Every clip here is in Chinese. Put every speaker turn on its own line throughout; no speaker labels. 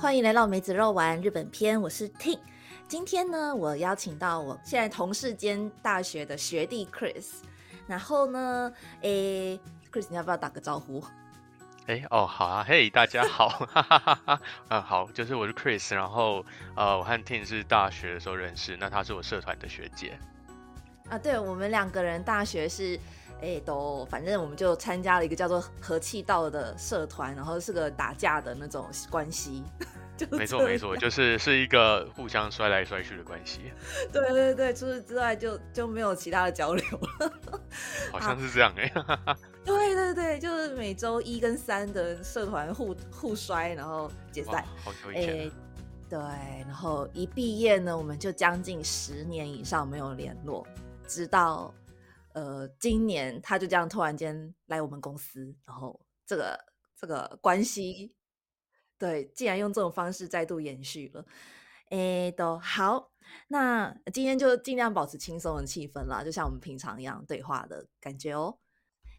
欢迎来到梅子肉丸日本篇，我是 Ting。今天呢，我邀请到我现在同事兼大学的学弟 Chris。然后呢，诶，Chris，你要不要打个招呼？
哎哦，好啊，嘿，大家好，哈哈哈哈啊，好，就是我是 Chris，然后呃，我和 Ting 是大学的时候认识，那她是我社团的学姐。
啊，对，我们两个人大学是，哎，都反正我们就参加了一个叫做和气道的社团，然后是个打架的那种关系。
没错没错，就是是一个互相摔来摔去的关系。
对对对，除此之外就就没有其他的交流了。
好像是这样哎。
对对对，就是每周一跟三的社团互互摔，然后解散。
好久以前。
对，然后一毕业呢，我们就将近十年以上没有联络。直到呃今年，他就这样突然间来我们公司，然后这个这个关系，对，竟然用这种方式再度延续了。哎，都好，那今天就尽量保持轻松的气氛啦，就像我们平常一样对话的感觉哦。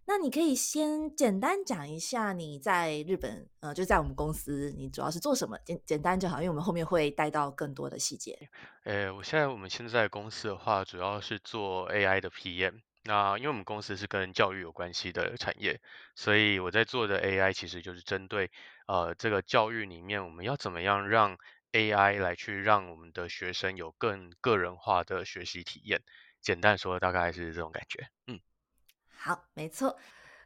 那你可以先简单讲一下你在日本，呃，就在我们公司，你主要是做什么？简简单就好，因为我们后面会带到更多的细节。
呃，我现在我们现在公司的话，主要是做 AI 的 PM。那因为我们公司是跟教育有关系的产业，所以我在做的 AI 其实就是针对呃这个教育里面，我们要怎么样让 AI 来去让我们的学生有更个人化的学习体验。简单说，大概是这种感觉。嗯。
好，没错。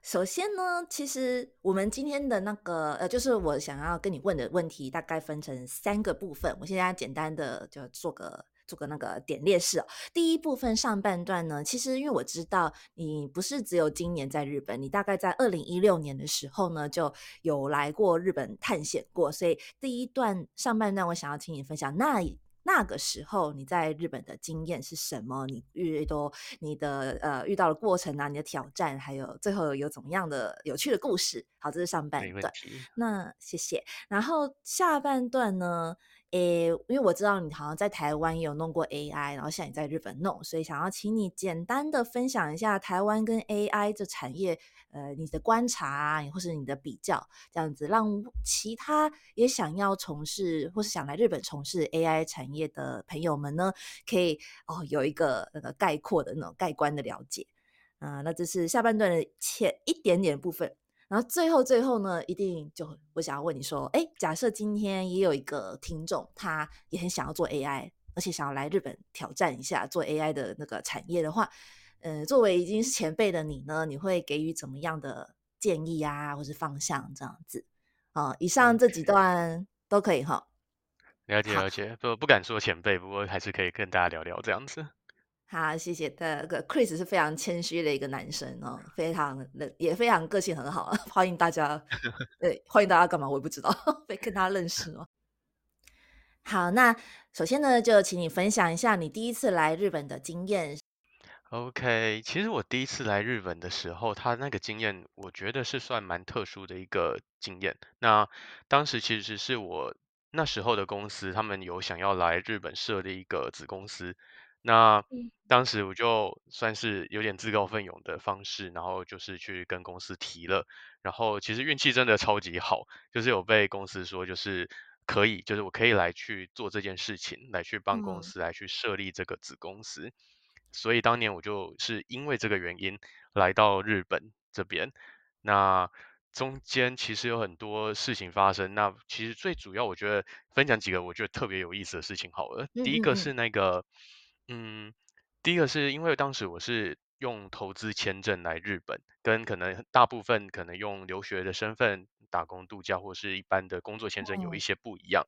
首先呢，其实我们今天的那个呃，就是我想要跟你问的问题，大概分成三个部分。我现在简单的就做个做个那个点列式。第一部分上半段呢，其实因为我知道你不是只有今年在日本，你大概在二零一六年的时候呢就有来过日本探险过，所以第一段上半段我想要请你分享那。那个时候你在日本的经验是什么？你遇到你的呃遇到的过程啊，你的挑战，还有最后有怎么样的有趣的故事？好，这是上半段。那谢谢。然后下半段呢？诶，因为我知道你好像在台湾也有弄过 AI，然后现在你在日本弄，所以想要请你简单的分享一下台湾跟 AI 这产业，呃，你的观察啊，或是你的比较，这样子让其他也想要从事或是想来日本从事 AI 产业的朋友们呢，可以哦有一个那个概括的那种概观的了解。啊，那这是下半段的前一点点部分。然后最后最后呢，一定就我想要问你说，哎，假设今天也有一个听众，他也很想要做 AI，而且想要来日本挑战一下做 AI 的那个产业的话，呃，作为已经是前辈的你呢，你会给予怎么样的建议啊，或是方向这样子？啊，以上这几段都可以哈。
了解了解，不不敢说前辈，不过还是可以跟大家聊聊这样子。
好，谢谢。的个 Chris 是非常谦虚的一个男生哦，非常的也非常个性很好，欢迎大家。对，欢迎大家干嘛？我也不知道，被跟他认识哦。好，那首先呢，就请你分享一下你第一次来日本的经验。
OK，其实我第一次来日本的时候，他那个经验，我觉得是算蛮特殊的一个经验。那当时其实是我那时候的公司，他们有想要来日本设立一个子公司。那当时我就算是有点自告奋勇的方式，然后就是去跟公司提了，然后其实运气真的超级好，就是有被公司说就是可以，就是我可以来去做这件事情，来去帮公司来去设立这个子公司，所以当年我就是因为这个原因来到日本这边，那中间其实有很多事情发生，那其实最主要我觉得分享几个我觉得特别有意思的事情好了，第一个是那个。嗯，第一个是因为当时我是用投资签证来日本，跟可能大部分可能用留学的身份打工度假或是一般的工作签证有一些不一样。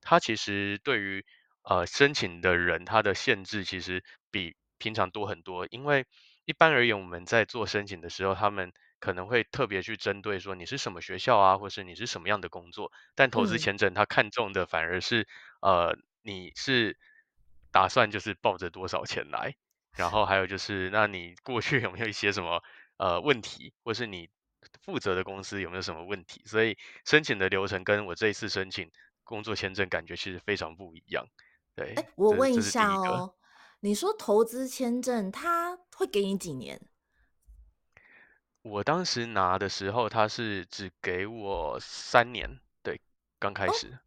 它其实对于呃申请的人，它的限制其实比平常多很多。因为一般而言，我们在做申请的时候，他们可能会特别去针对说你是什么学校啊，或是你是什么样的工作。但投资签证，他看中的反而是呃你是。打算就是抱着多少钱来，然后还有就是，那你过去 有没有一些什么呃问题，或是你负责的公司有没有什么问题？所以申请的流程跟我这一次申请工作签证感觉其实非常不一样。对，
哎，我问一下哦，你说投资签证他会给你几年？
我当时拿的时候，他是只给我三年，对，刚开始。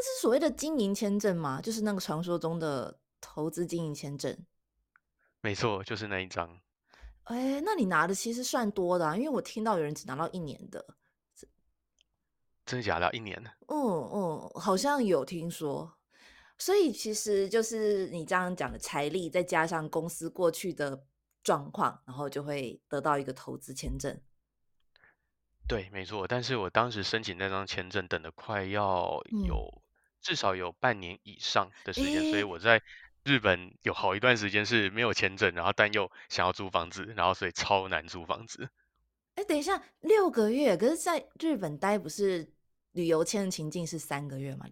那是所谓的经营签证吗？就是那个传说中的投资经营签证？
没错，就是那一张。
哎，那你拿的其实算多的，啊因为我听到有人只拿到一年的。
真的假的？一年？
嗯嗯，好像有听说。所以其实就是你这样讲的财力，再加上公司过去的状况，然后就会得到一个投资签证。
对，没错。但是我当时申请那张签证，等的快要有至少有半年以上的时间，所以我在日本有好一段时间是没有签证，然后但又想要租房子，然后所以超难租房子。
哎，等一下，六个月，可是在日本待不是旅游签的情境是三个月吗？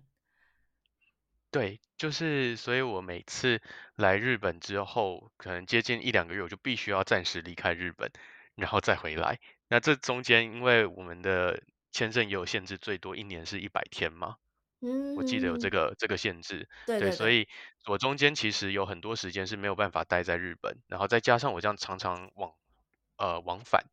对，就是所以，我每次来日本之后，可能接近一两个月，我就必须要暂时离开日本，然后再回来。那这中间，因为我们的签证也有限制，最多一年是一百天嘛。
嗯，
我记得有这个这个限制。对，所以我中间其实有很多时间是没有办法待在日本，然后再加上我这样常常往呃往返，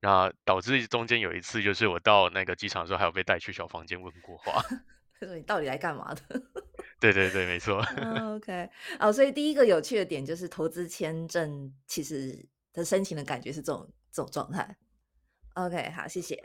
那导致中间有一次，就是我到那个机场的时候，还有被带去小房间问过话。
他说你到底来干嘛的？
对对对，没错。
OK，哦，所以第一个有趣的点就是投资签证，其实的申请的感觉是这种这种状态。OK，好，谢谢。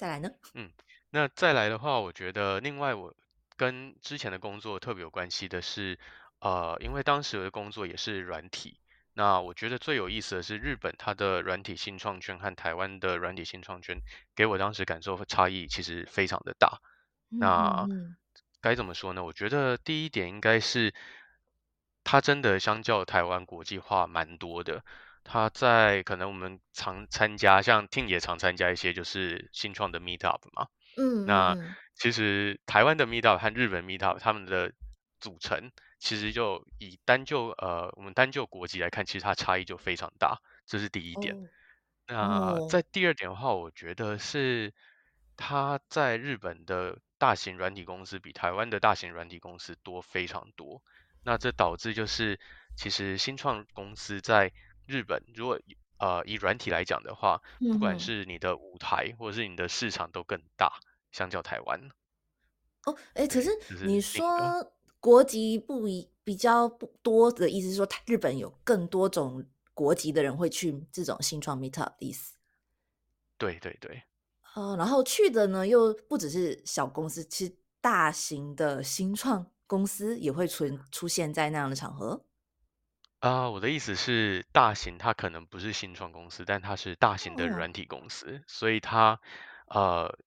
再来呢？
嗯，那再来的话，我觉得另外我跟之前的工作特别有关系的是，呃，因为当时的工作也是软体。那我觉得最有意思的是，日本它的软体新创圈和台湾的软体新创圈，给我当时感受差异其实非常的大。那该怎么说呢？我觉得第一点应该是，它真的相较台湾国际化蛮多的。它在可能我们常参加，像听也常参加一些就是新创的 Meet Up 嘛。
嗯，
那其实台湾的 Meet Up 和日本 Meet Up 他们的组成。其实就以单就呃，我们单就国籍来看，其实它差异就非常大，这是第一点。那在第二点的话，我觉得是他在日本的大型软体公司比台湾的大型软体公司多非常多。那这导致就是其实新创公司在日本，如果呃以软体来讲的话，不管是你的舞台或者是你的市场都更大，相较台湾。
哦，哎，可是你说。国籍不一比较不多的意思是说，日本有更多种国籍的人会去这种新创 meetup 的意思。
对对对。
呃，然后去的呢，又不只是小公司，其实大型的新创公司也会存出现在那样的场合。
啊，我的意思是，大型它可能不是新创公司，但它是大型的软体公司，所以它呃。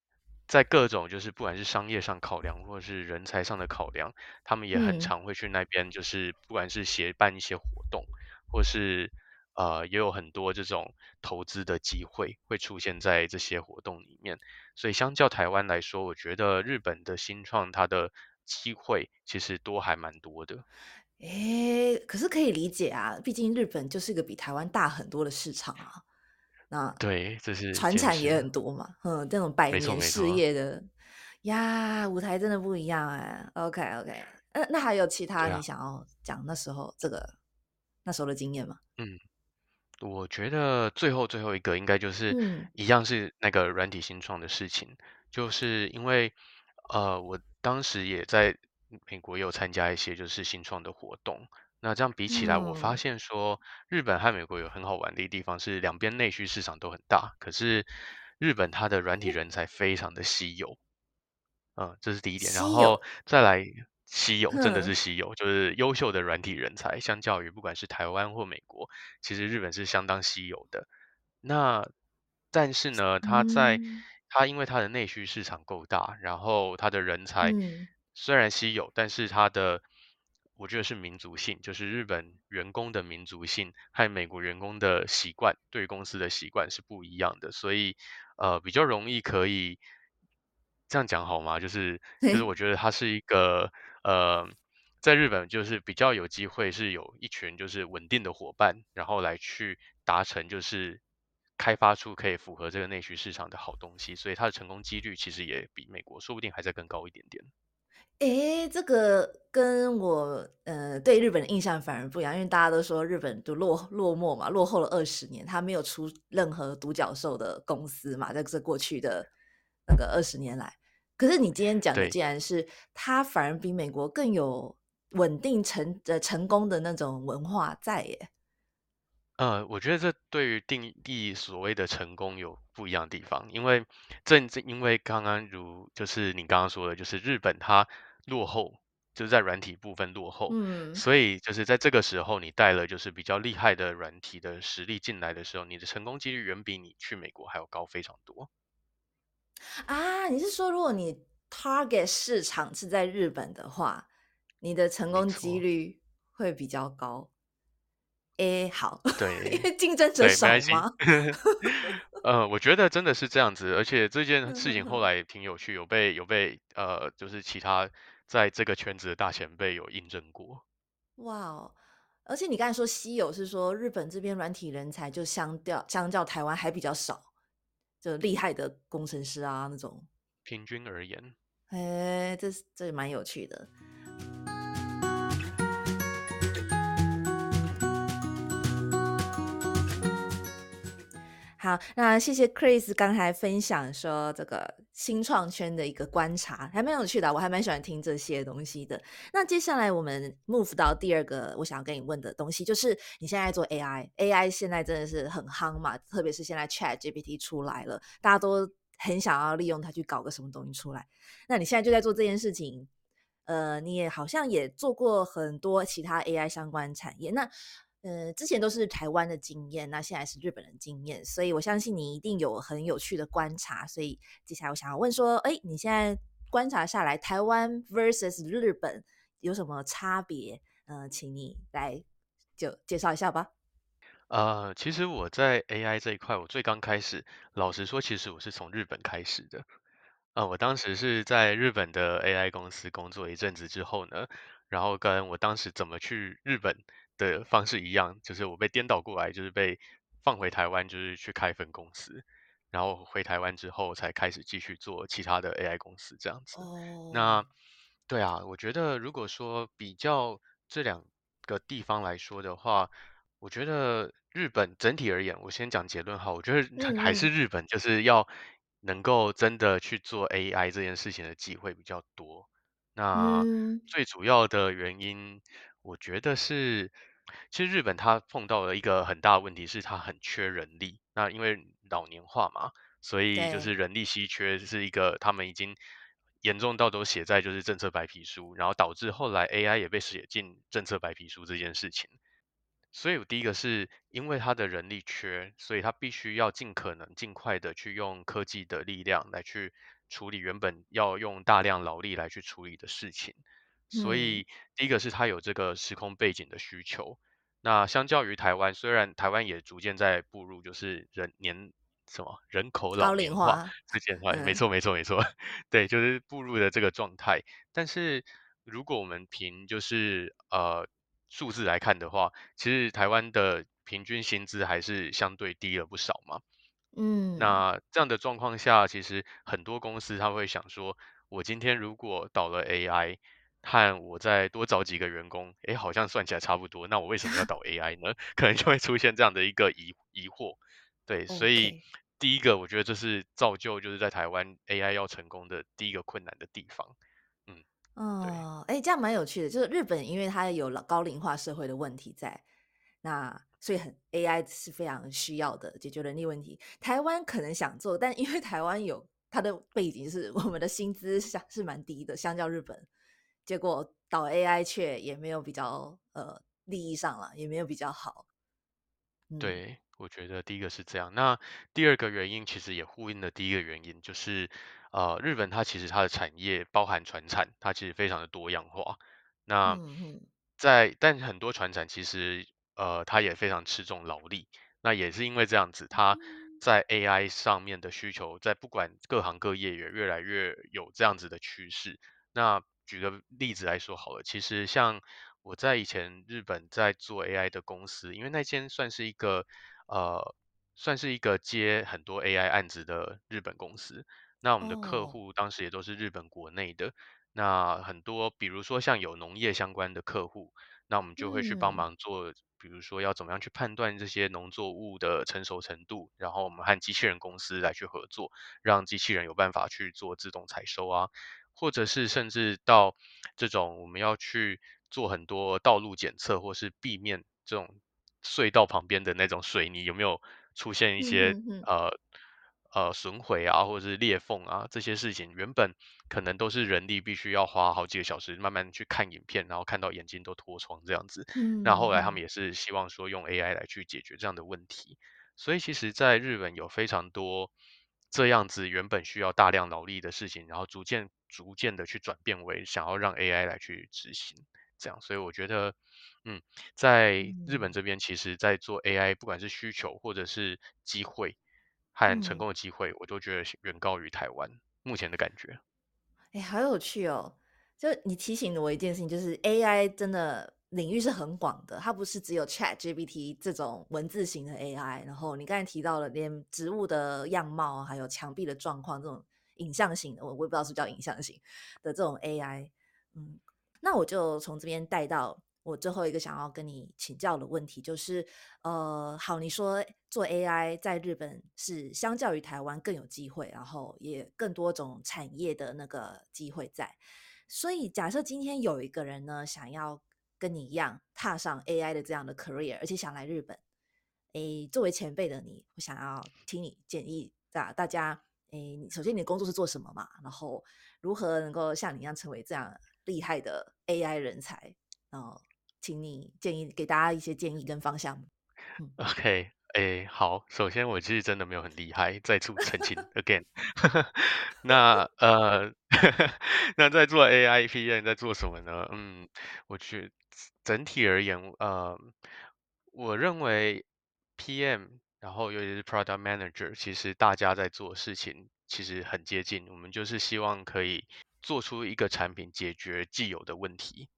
在各种就是不管是商业上考量，或者是人才上的考量，他们也很常会去那边，就是不管是协办一些活动，或是呃也有很多这种投资的机会会出现在这些活动里面。所以相较台湾来说，我觉得日本的新创它的机会其实多还蛮多的。
诶，可是可以理解啊，毕竟日本就是一个比台湾大很多的市场啊。那
对，这是
传产也很多嘛，嗯，这种百年事业的呀，舞台真的不一样哎。OK OK，那那还有其他你想要讲那时候这个那时候的经验吗？
嗯，我觉得最后最后一个应该就是一样是那个软体新创的事情，就是因为呃，我当时也在美国有参加一些就是新创的活动。那这样比起来，我发现说日本和美国有很好玩的地方是两边内需市场都很大，可是日本它的软体人才非常的稀有，嗯，这是第一点。然后再来稀有，真的是稀有，就是优秀的软体人才，相较于不管是台湾或美国，其实日本是相当稀有的。那但是呢，它在它因为它的内需市场够大，然后它的人才虽然稀有，但是它的我觉得是民族性，就是日本员工的民族性和美国员工的习惯，对公司的习惯是不一样的，所以呃比较容易可以这样讲好吗？就是就是我觉得它是一个呃在日本就是比较有机会是有一群就是稳定的伙伴，然后来去达成就是开发出可以符合这个内需市场的好东西，所以它的成功几率其实也比美国说不定还在更高一点点。
哎，这个跟我呃对日本的印象反而不一样，因为大家都说日本就落落寞嘛，落后了二十年，他没有出任何独角兽的公司嘛，在这过去的那个二十年来。可可是你今天讲的
对。
既然是它反而比美国更有稳定成呃成功的那种文化在耶。
呃，我觉得这对于定义所谓的成功有不一样的地方，因为正正因为刚刚如就是你刚刚说的，就是日本它落后，就是在软体部分落后，
嗯。
所以就是在这个时候你带了就是比较厉害的软体的实力进来的时候，你的成功几率远比你去美国还要高非常多。
啊，你是说如果你 target 市场是在日本的话，你的成功几
错。
率会比较高？诶，好，对 因
对，
为竞争者。少吗？
呃，我觉得真的是这样子，而且这件事情后。来也挺有趣，有被有被呃，就是其他在这个圈子的大前辈有印证过。
哇哦，而且你刚才说稀有，是说日本这边软体人才就相较相较台湾还比较少，就厉害的工程师啊那种。
平均而言。
诶，这是这也蛮有趣的。好，那谢谢 Chris 刚才分享说这个新创圈的一个观察，还蛮有趣的，我还蛮喜欢听这些东西的。那接下来我们 move 到第二个我想要跟你问的东西，就是你现在做 AI，AI 现在真的是很夯嘛，特别是现在 ChatGPT 出来了，大家都很想要利用它去搞个什么东西出来。那你现在就在做这件事情，呃，你也好像也做过很多其他 AI 相关产业，那呃，之前都是台湾的经验，那现在是日本的经验，所以我相信你一定有很有趣的观察。所以接下来我想要问说，哎，你现在观察下来，台湾 versus 日本有什么差别？呃，请你来就介绍一下吧。
呃，其实我在 AI 这一块，我最刚开始，老实说，其实我是从日本开始的。呃，我当时是在日本的 AI 公司工作一阵子之后呢，然后跟我当时怎么去日本的方式一样，就是我被颠倒过来，就是被放回台湾，就是去开分公司，然后回台湾之后才开始继续做其他的 AI 公司这样子。
哦，
那对啊，我觉得如果说比较这两个地方来说的话，我觉得日本整体而言，我先讲结论哈，我觉得还还是日本就是要能够真的去做 AI 这件事情的机会比较多。那
嗯，
最主要的原因，我觉得是，其实日本它碰到了一个很大的问题，是它很缺人力。那因为老年化嘛，所以就是，人力稀缺是一个他们已经严重到都写在就是政策白皮书，然后导致后来 AI 也被写进政策白皮书这件事情。所以我第一个是因为它的人力缺，所以它必须要尽可能尽快的去用科技的力量来去处理原本要用大量劳力来去处理的事情。所
嗯，
以第一个是它有这个时空背景的需求。那相较于台湾，虽然台湾也逐渐在步入就是人年什么人口
高
老年化
龄化，
这件事，没
嗯
错没错没错，对，就是步入的这个状态。但是如果我们凭就是呃数字来看的话，其实台湾的平均薪资还是相对低了不少嘛。
嗯
那这样的状况下，其实很多公司他会想说，我今天如果导了 AI，和我再多找几个员工，诶，好像算起来差不多，那我为什么要 导 AI 呢？可能就会出现这样的一个疑疑惑。对，所以
，OK。
第一个我觉得这是造就就是在台湾 AI 要成功的第一个困难的地方。嗯，对。
哦，哎，这样蛮有趣的。就是日本，因为它有了高龄化社会的问题在，那所以很 AI 是非常需要的解决人力问题。台湾可能想做，但因为台湾有它的背景是我们的薪资相是蛮低的，相较日本，结果导 AI 却也没有比较呃利益上了，也没有比较好。嗯
对，我觉得第一个是这样。那第二个原因其实也呼应了第一个原因，就是呃，日本它其实它的产业包含船产，它其实非常的多样化。那在但很多船产其实呃，它也非常吃重劳力。那也是因为这样子，它在 AI 上面的需求，在不管各行各业也越来越有这样子的趋势。那举个例子来说好了，其实像我在以前日本在做 AI 的公司，因为那间算是一个呃，算是一个接很多 AI 案子的日本公司。那我们的客
哦。
户当时也都是日本国内的，那很多比如说像有农业相关的客户，那我们就会去帮
嗯。
忙做，比如说要怎么样去判断这些农作物的成熟程度，然后我们和机器人公司来去合作，让机器人有办法去做自动采收啊，或者是甚至到这种我们要去做很多道路检测，或是避免这种隧道旁边的那种水泥有没有出现一
嗯
些
哼哼，
呃呃损毁啊，或者是裂缝啊这些事情，原本可能都是人力必须要花好几个小时慢慢去看影片，然后看到眼睛都脱窗这样子。那后来他们
嗯嗯
也是希望说用 AI 来去解决这样的问题。所以其实在日本有非常多这样子原本需要大量劳力的事情，然后逐渐逐渐的去转变为想要让 AI 来去执行，这样。所以我觉得，嗯，在日本
嗯
这边，其实在做 AI，不管是需求或者是机会和成
嗯。
功的机会，我都觉得是远高于台湾目前的感觉。
哎，好有趣哦！就你提醒了我一件事情，就是 AI 真的领域是很广的，它不是只有 ChatGPT 这种文字型的 AI。然后你刚才提到了，连植物的样貌，还有墙壁的状况，这种影像型的，我我也不知道是叫影像型的这种 AI。嗯，那我就从这边带到我最后一个想要跟你请教的问题，就是呃，好，你说做 AI 在日本是相较于台湾更有机会，然后也更多种产业的那个机会在。所以假设今天有一个人呢，想要跟你一样踏上 AI 的这样的 career，而且想来日本，诶，作为前辈的你，我想要听你建议大大家，诶，你首先你的工作是做什么嘛？然后如何能够像你一样成为这样厉害的 AI 人才？然后请你建议给大家一些建议跟方向。嗯
OK，诶，好，首先我其实真的没有很厉害，再次澄清 again。那呃，那在做 AI PM 在做什么呢？嗯，我觉整体而言，呃，我认为 PM，然后尤其是 Product Manager，其实大家在做事情其实很接近，我们就是希望可以做出一个产品解决既有的问题。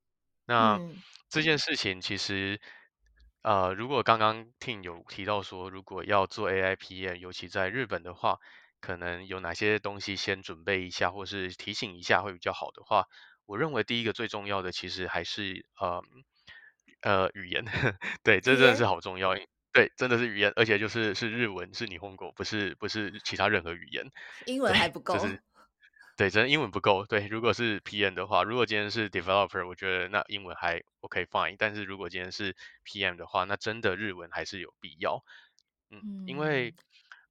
那
嗯。
这件事情其实，呃，如果刚刚听有提到说，如果要做 AI PM，尤其在日本的话，可能有哪些东西先准备一下，或是提醒一下会比较好的话，我认为第一个最重要的其实还是呃呃语言，对，这真的是好重要，对，真的是语言，而且就是是日文，是你 hongo，不是不是其他任何语言，
英文
对，
还不够。
对，真的英文不够。对，如果是 PM 的话，如果今天是 developer，我觉得那英文还 OK fine。但是如果今天是 PM 的话，那真的日文还是有必要。嗯，因为
嗯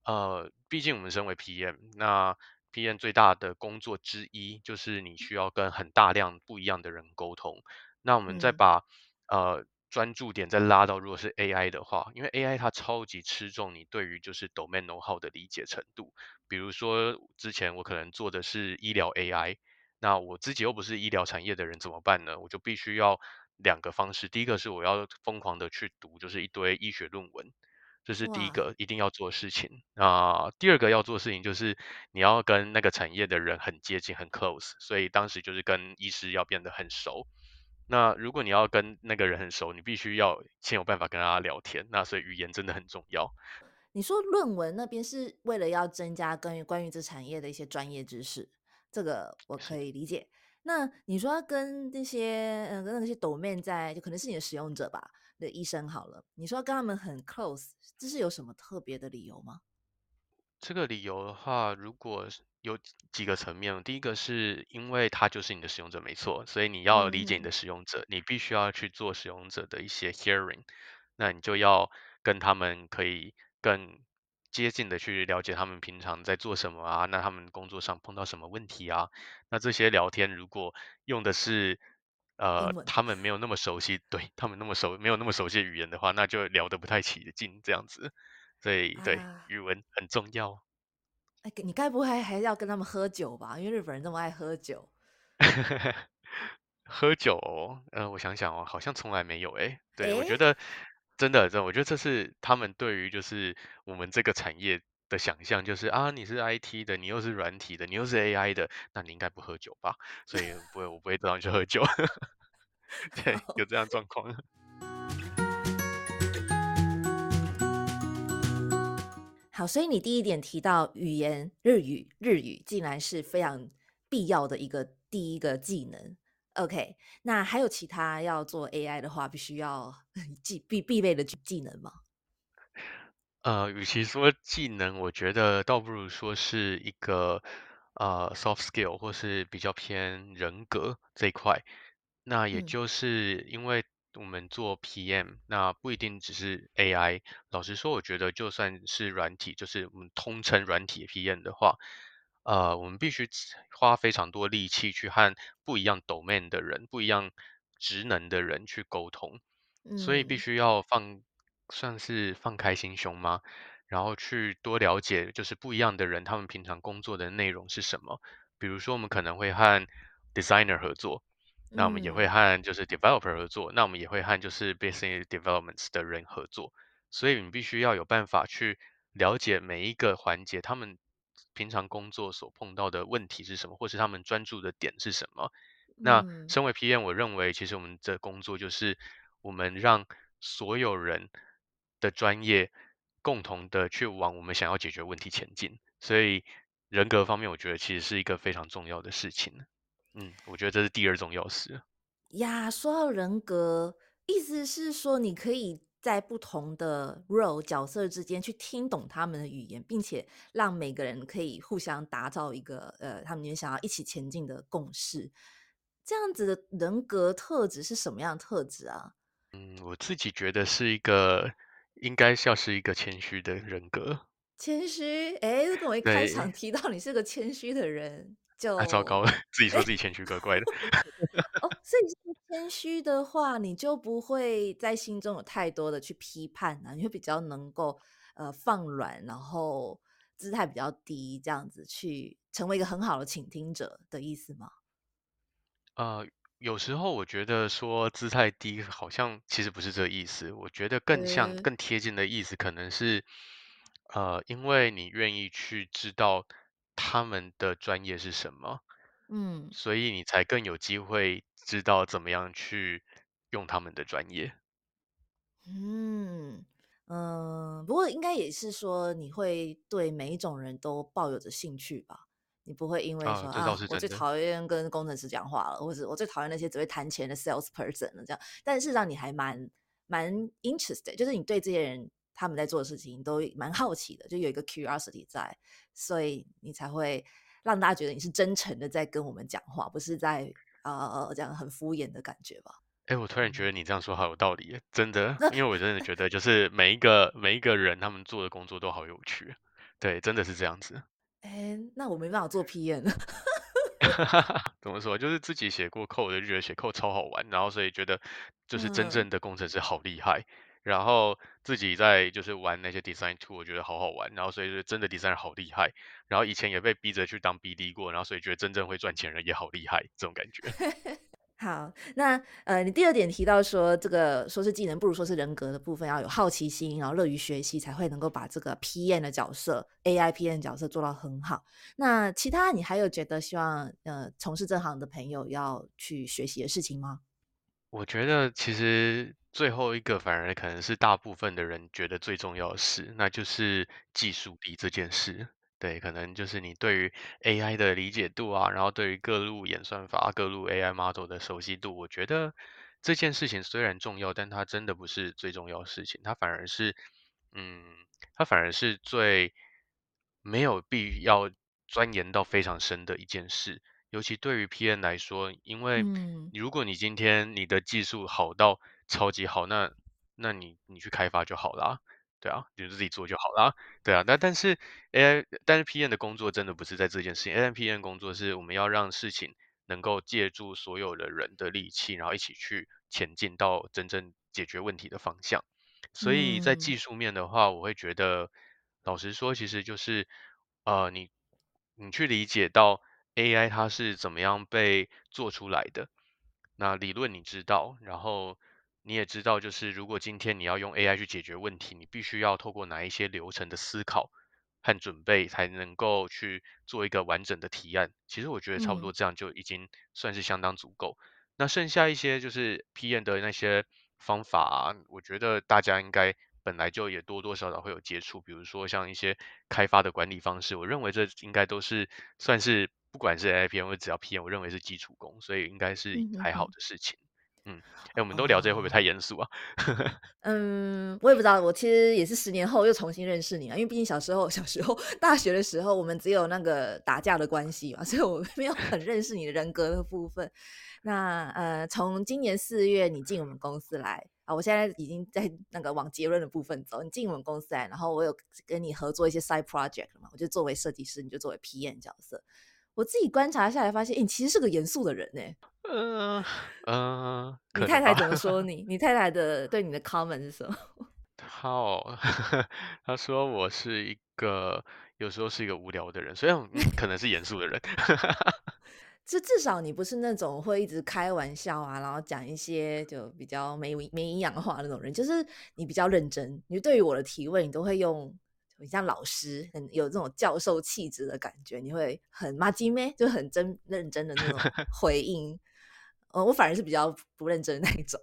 呃，毕竟我们身为 PM，那 PM 最大的工作之一就是你需要跟很大量不一样的人沟通。那我们再
嗯，
把呃专注点再拉到，如果是 AI 的话，因为 AI 它超级吃重你对于就是 domain know how 的理解程度。比如说之前我可能做的是医疗 AI，那我自己又不是医疗产业的人怎么办呢？我就必须要两个方式，第一个是我要疯狂的去读，就是一堆医学论文，这是第一
哇，
个一定要做的事情。啊、第二个要做的事情就是你要跟那个产业的人很接近，很 close，所以当时就是跟医师要变得很熟。那如果你要跟那个人很熟，你必须要先有办法跟他聊天，那所以语言真的很重要。
你说论文那边是为了要增加关于关于这产业的一些专业知识，这个我可以理解。那你说要跟那些嗯跟那些 domain 在就可能是你的使用者吧的医生好了，你说要跟他们很 close，这是有什么特别的理由吗？
这个理由的话，如果是有几几个层面，第一个是因为他就是你的使用者，没错，所以你要理解你的使用者，你必须要去做使用者的一些 hearing，那你就要跟他们可以更接近的去了解他们平常在做什么啊，那他们工作上碰到什么问题啊，那这些聊天如果用的是呃
文
他们没有那么熟悉，对他们那么熟没有那么熟悉的语言的话，那就聊得不太起劲这样子。所以对，
啊，
语文很重要。
哎，你该不会还要跟他们喝酒吧？因为日本人这么爱喝酒。
喝酒哦，呃，我想想哦，好像从来没有诶。对，我觉，得真的，真的，我觉得这是他们对于就是我们这个产业的想象，就是啊，你是 IT 的，你又是软体的，你又是 AI 的，那你应该不喝酒吧？所以不会，我不会找你去喝酒。对，有
好。
这样状况。
好，所以你第一点提到语言日语，日语竟然是非常必要的一个第一个技能，OK，那还有其他要做 AI 的话，必须要技必必备的技技能吗？
呃，与其说技能，我觉得倒不如说是一个呃 soft skill，或是比较偏人格这一块。那也
嗯
就是因为我们做 PM，那不一定只是 AI。老实说，我觉得就算是软体，就是我们通称软体 PM 的话，呃，我们必须花非常多力气去和不一样 domain 的人、不一样职能的人去沟通。所以必
嗯
须要放，算是放开心胸吗？然后去多了解，就是不一样的人，他们平常工作的内容是什么。比如说，我们可能会和 designer 合作，那我们也会
嗯
和就是 developer 合作，那我们也会和就是 business developments 的人合作。所以你必须要有办法去了解每一个环节，他们平常工作所碰到的问题是什么，或是他们专注的点是什么。那
嗯。
身为 PM，我认为其实我们的工作就是我们让所有人的专业共同的去往我们想要解决问题前进。所以人格方面，我觉得其实是一个非常重要的事情。嗯，我觉得这是第二种钥匙。
呀，说到人格，意思是说你可以在不同的 role 角色之间去听懂他们的语言，并且让每个人可以互相打造一个呃，他们想要一起前进的共识。这样子的人格特质是什么样的特质啊？
嗯，我自己觉得是一个应该像是一个谦虚的人格。
谦虚，哎，这跟我一开场，提到你是个谦虚的人，
啊，糟糕了，自己说自己谦虚，怪怪的。
哦，所以是谦虚的话，你就不会在心中有太多的去批判啊，你会比较能够呃放软，然后姿态比较低，这样子去成为一个很好的倾听者的意思吗？
呃，有时候我觉得说姿态低，好像其实不是这个意思。我觉得更像、
呃，
更贴近的意思，可能是，呃，因为你愿意去知道他们的专业是什么，
嗯。
所以你才更有机会知道怎么样去用他们的专业。
嗯，嗯，不过应该也是说你会对每一种人都抱有着兴趣吧？你不会因为
啊，这倒
说啊，我最
的。
讨厌跟工程师讲话了，或者我最讨厌那些只会谈钱的 sales person 了，这样。但事实上你还蛮蛮 interested，就是你对这些人他们在做的事情都蛮好奇的，就有一个 curiosity 在，所以你才会让大家觉得你是真诚的在跟我们讲话，不是在呃这样很敷衍的感觉吧？
哎，我突然觉
嗯，
得你这样说好有道理，真的，因为我真的觉得就是每一个每一个人他们做的工作都好有趣，对，真的是这样子。
哎，那我没办法做 PM。
怎么说？就是自己写过 code 就觉得写 code 超好玩，然后所以觉得就是真
嗯，
正的工程师好厉害，然后自己在就是玩那些 design tool，我觉得好好玩，然后所以就真的 designer 好厉害，然后以前也被逼着去当 BD 过，然后所以觉得真正会赚钱人也好厉害，这种感觉。
好，那呃，你第二点提到说，这个说是技能，不如说是人格的部分，要有好奇心，然后乐于学习，才会能够把这个 PM 的角色，AI PM 角色做到很好。那其他你还有觉得希望呃从事这行的朋友要去学习的事情吗？
我觉得其实最后一个反而可能是大部分的人觉得最重要的事，那就是技术力这件事。对，可能就是你对于 AI 的理解度啊，然后对于各路演算法、各路 AI model 的熟悉度，我觉得这件事情虽然重要，但它真的不是最重要的事情，它反而是，嗯，它反而是最没有必要钻研到非常深的一件事。尤其对于 P N 来说，因为
嗯
如果你今天你的技术好到超级好，那那你你去开发就好啦，对啊，你就自己做就好啦，对啊。但但是 AI，但是 P N 的工作真的不是在这件事情，AI P N 工作是我们要让事情能够借助所有的人的力气，然后一起去前进到真正解决问题的方向。所以在
嗯
技术面的话，我会觉得，老实说，其实就是，呃，你你去理解到 AI 它是怎么样被做出来的，那理论你知道，然后你也知道，就是如果今天你要用 AI 去解决问题，你必须要透过哪一些流程的思考和准备，才能够去做一个完整的提案。其实我觉得差不多
嗯
这样就已经算是相当足够。那剩下一些就是 PM 的那些方法啊，我觉得大家应该本来就也多多少少会有接触，比如说像一些开发的管理方式，我认为这应该都是算是不管是 AI PM 或只要 PM，我认为是基础功，所以应该是还好的事情。嗯，哎，我们都聊这会不会太严肃啊？
嗯，我也不知道，我其实也是十年后又重新认识你啊，因为毕竟小时候、小时候、大学的时候，我们只有那个打架的关系嘛，所以我没有很认识你的人格的部分。那呃，从今年四月你进我们公司来啊，我现在已经在那个往结论的部分走。你进我们公司来，然后我有跟你合作一些 side project 嘛，我就作为设计师，你就作为 PM 角色。我自己观察下来，发现你其实是个严肃的人呢。
嗯嗯，你
太太怎么说 你？你太太的对你的 comment 是什么？
好，他说我是一个有时候是一个无聊的人，所以可能是严肃的人。
就至少你不是那种会一直开玩笑啊，然后讲一些就比较没没营养的话那种人。就是你比较认真，你对于我的提问，你都会用很像老师，很有这种教授气质的感觉，你会很麻吉咩，就很真认真的那种 回应。呃，我反而是比较不认真的那一种。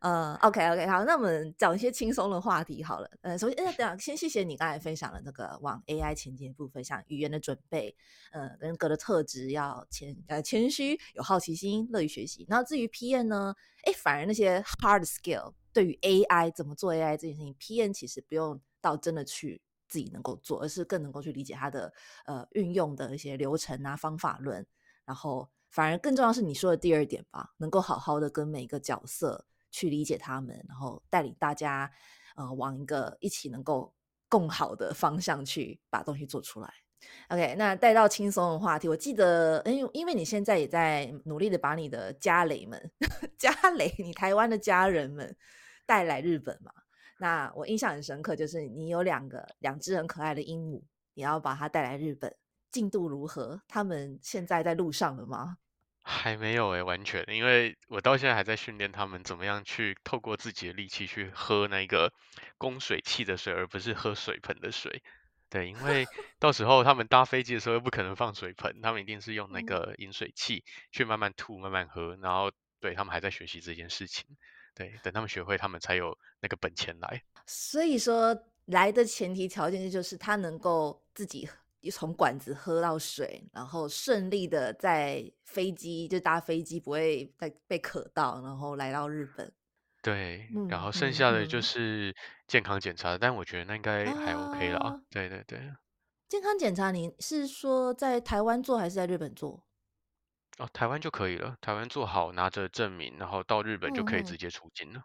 呃，OK OK，好，那我们讲一些轻松的话题好了。呃，首先，等下先谢谢你刚才分享了那个往 AI 前进的部分，像语言的准备，呃，人格的特质要谦呃谦虚，有好奇心，乐于学习。然后至于 PM 呢，哎，反而那些 hard skill 对于 AI 怎么做 AI 这件事情，PM 其实不用到真的去自己能够做，而是更能够去理解它的呃运用的一些流程啊方法论，然后。反而更重要是你说的第二点吧，能够好好的跟每个角色去理解他们，然后带领大家呃往一个一起能够更好的方向去把东西做出来。OK，那带到轻松的话题，我记得，因因为你现在也在努力的把你的家雷们、家雷，你台湾的家人们带来日本嘛？那我印象很深刻，就是你有两个两只很可爱的鹦鹉，你要把它带来日本，进度如何？他们现在在路上了吗？
还没有诶，完全，因为我到现在还在训练他们怎么样去透过自己的力气去喝那个供水器的水，而不是喝水盆的水。对，因为 到时候他们搭飞机的时候又不可能放水盆，他们一定是用那个饮水器去慢慢吐、慢慢喝。然后，对他们还在学习这件事情。对，等他们学会，他们才有那个本钱来。
所以说，来的前提条件就是他能够自己。从管子喝到水，然后顺利的在飞机就搭飞机不会再被渴到，然后来到日本。
对，然后剩下的就是健康检查，但我觉得那应该还 OK 了。对对对，
健康检查你是说在台湾做还是在日本做？
哦，台湾就可以了，台湾做好拿着证明，然后到日本就可以直接出境了。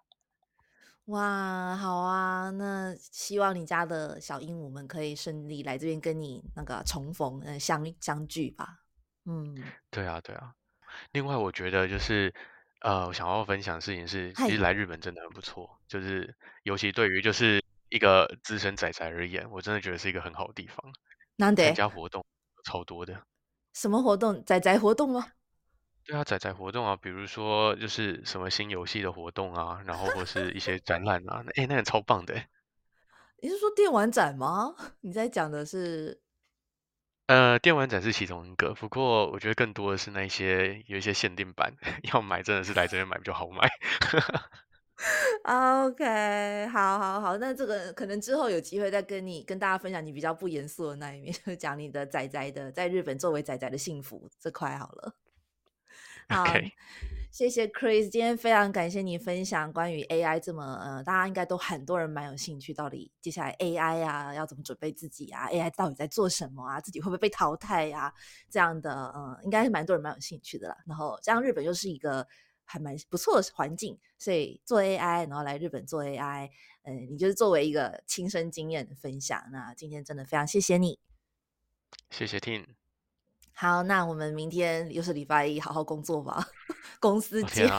哇，好啊！那希望你家的小鹦鹉们可以顺利来这边跟你那个重逢，呃，相相聚吧。嗯，
对啊，对啊。另外，我觉得就是，呃，我想要分享的事情是，其实来日本真的很不错，就是尤其对于就是一个资深仔仔而言，我真的觉得是一个很好的地方。
难得
参加活动超多的。
什么活动？仔仔活动吗？
对啊，仔仔活动啊，比如说就是什么新游戏的活动啊，然后或是一些展 览啊，哎，那个超棒的。
你是说电玩展吗？你在讲的是？
呃，电玩展是其中一个，不过我觉得更多的是那些有一些限定版，要买真的是来这边买比较好买。
OK，好好好，那这个可能之后有机会再跟你跟大家分享你比较不严肃的那一面，就讲你的仔仔的在日本作为仔仔的幸福这块好了。好，谢谢 Chris，今天非常感谢你分享关于 AI 这么呃，大家应该都很多人蛮有兴趣，到底接下来 AI 啊要怎么准备自己啊？AI 到底在做什么啊？自己会不会被淘汰呀？这样的嗯，应该是蛮多人蛮有兴趣的啦。然后，这样日本又是一个还蛮不错的环境，所以做 AI，然后来日本做 AI，嗯，你就是作为一个亲身经验的分享。那今天真的非常谢谢你，
谢谢 Tin。
好，那我们明天又是礼拜一，好好工作吧，公司见。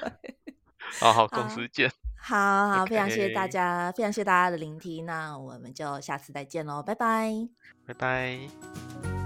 好好，公司见。
好好，非常谢谢大家，非常谢谢大家的聆听，那我们就下次再见喽，拜拜，
拜拜。